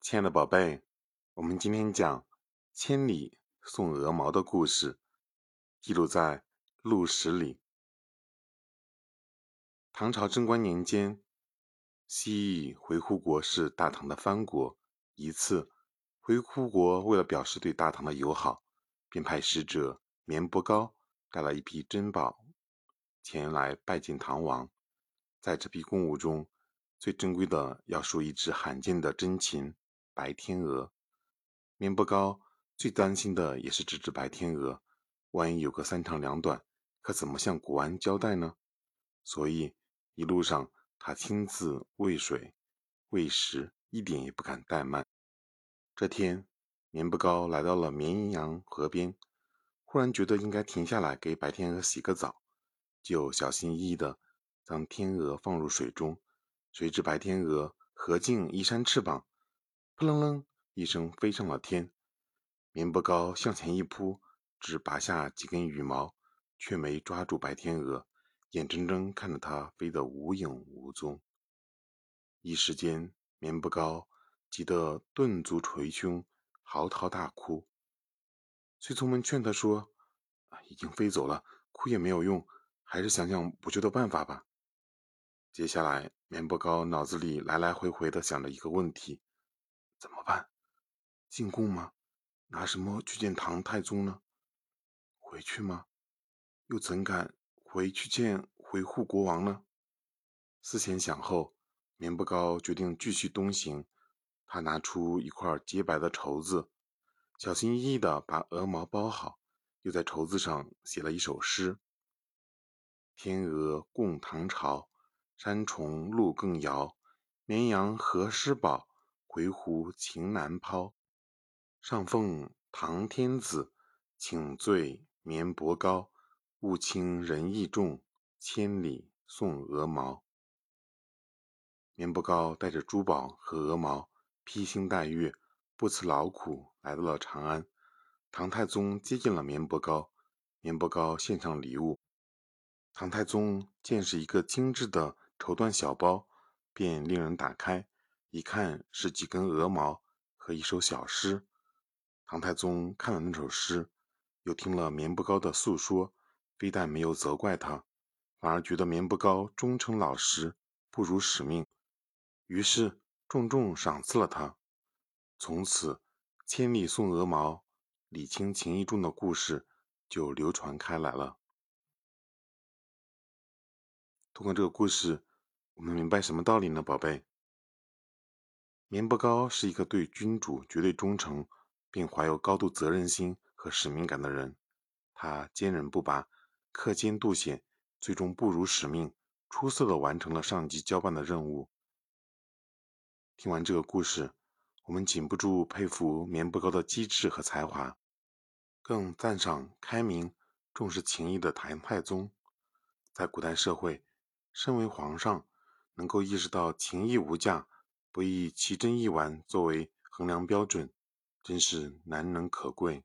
亲爱的宝贝，我们今天讲千里送鹅毛的故事，记录在《陆史》里。唐朝贞观年间，西域回鹘国是大唐的藩国。一次，回鹘国为了表示对大唐的友好，便派使者绵伯高带了一批珍宝前来拜见唐王。在这批贡物中，最珍贵的要数一只罕见的珍禽。白天鹅，绵不高最担心的也是这只白天鹅，万一有个三长两短，可怎么向国王交代呢？所以一路上他亲自喂水、喂食，一点也不敢怠慢。这天，绵不高来到了绵羊河边，忽然觉得应该停下来给白天鹅洗个澡，就小心翼翼地将天鹅放入水中，谁知白天鹅合劲一扇翅膀。扑棱棱一声飞上了天，绵伯高向前一扑，只拔下几根羽毛，却没抓住白天鹅，眼睁睁看着它飞得无影无踪。一时间，绵伯高急得顿足捶胸，嚎啕大哭。随从们劝他说：“已经飞走了，哭也没有用，还是想想补救的办法吧。”接下来，绵伯高脑子里来来回回的想着一个问题。怎么办？进贡吗？拿什么去见唐太宗呢？回去吗？又怎敢回去见回护国王呢？思前想后，绵不高决定继续东行。他拿出一块洁白的绸子，小心翼翼地把鹅毛包好，又在绸子上写了一首诗：“天鹅共唐朝，山重路更遥。绵羊何时宝？”回鹘情难抛，上奉唐天子，请罪绵伯高。物轻人意重，千里送鹅毛。绵伯高带着珠宝和鹅毛，披星戴月，不辞劳苦，来到了长安。唐太宗接见了绵伯高，绵伯高献上礼物。唐太宗见是一个精致的绸缎小包，便令人打开。一看是几根鹅毛和一首小诗，唐太宗看了那首诗，又听了绵不高的诉说，非但没有责怪他，反而觉得绵不高忠诚老实，不辱使命，于是重重赏赐了他。从此，千里送鹅毛，礼轻情意重的故事就流传开来了。通过这个故事，我们明白什么道理呢，宝贝？绵伯高是一个对君主绝对忠诚，并怀有高度责任心和使命感的人。他坚韧不拔，克坚笃险，最终不辱使命，出色的完成了上级交办的任务。听完这个故事，我们禁不住佩服绵不高的机智和才华，更赞赏开明、重视情义的唐太宗。在古代社会，身为皇上，能够意识到情义无价。不以奇珍异玩作为衡量标准，真是难能可贵。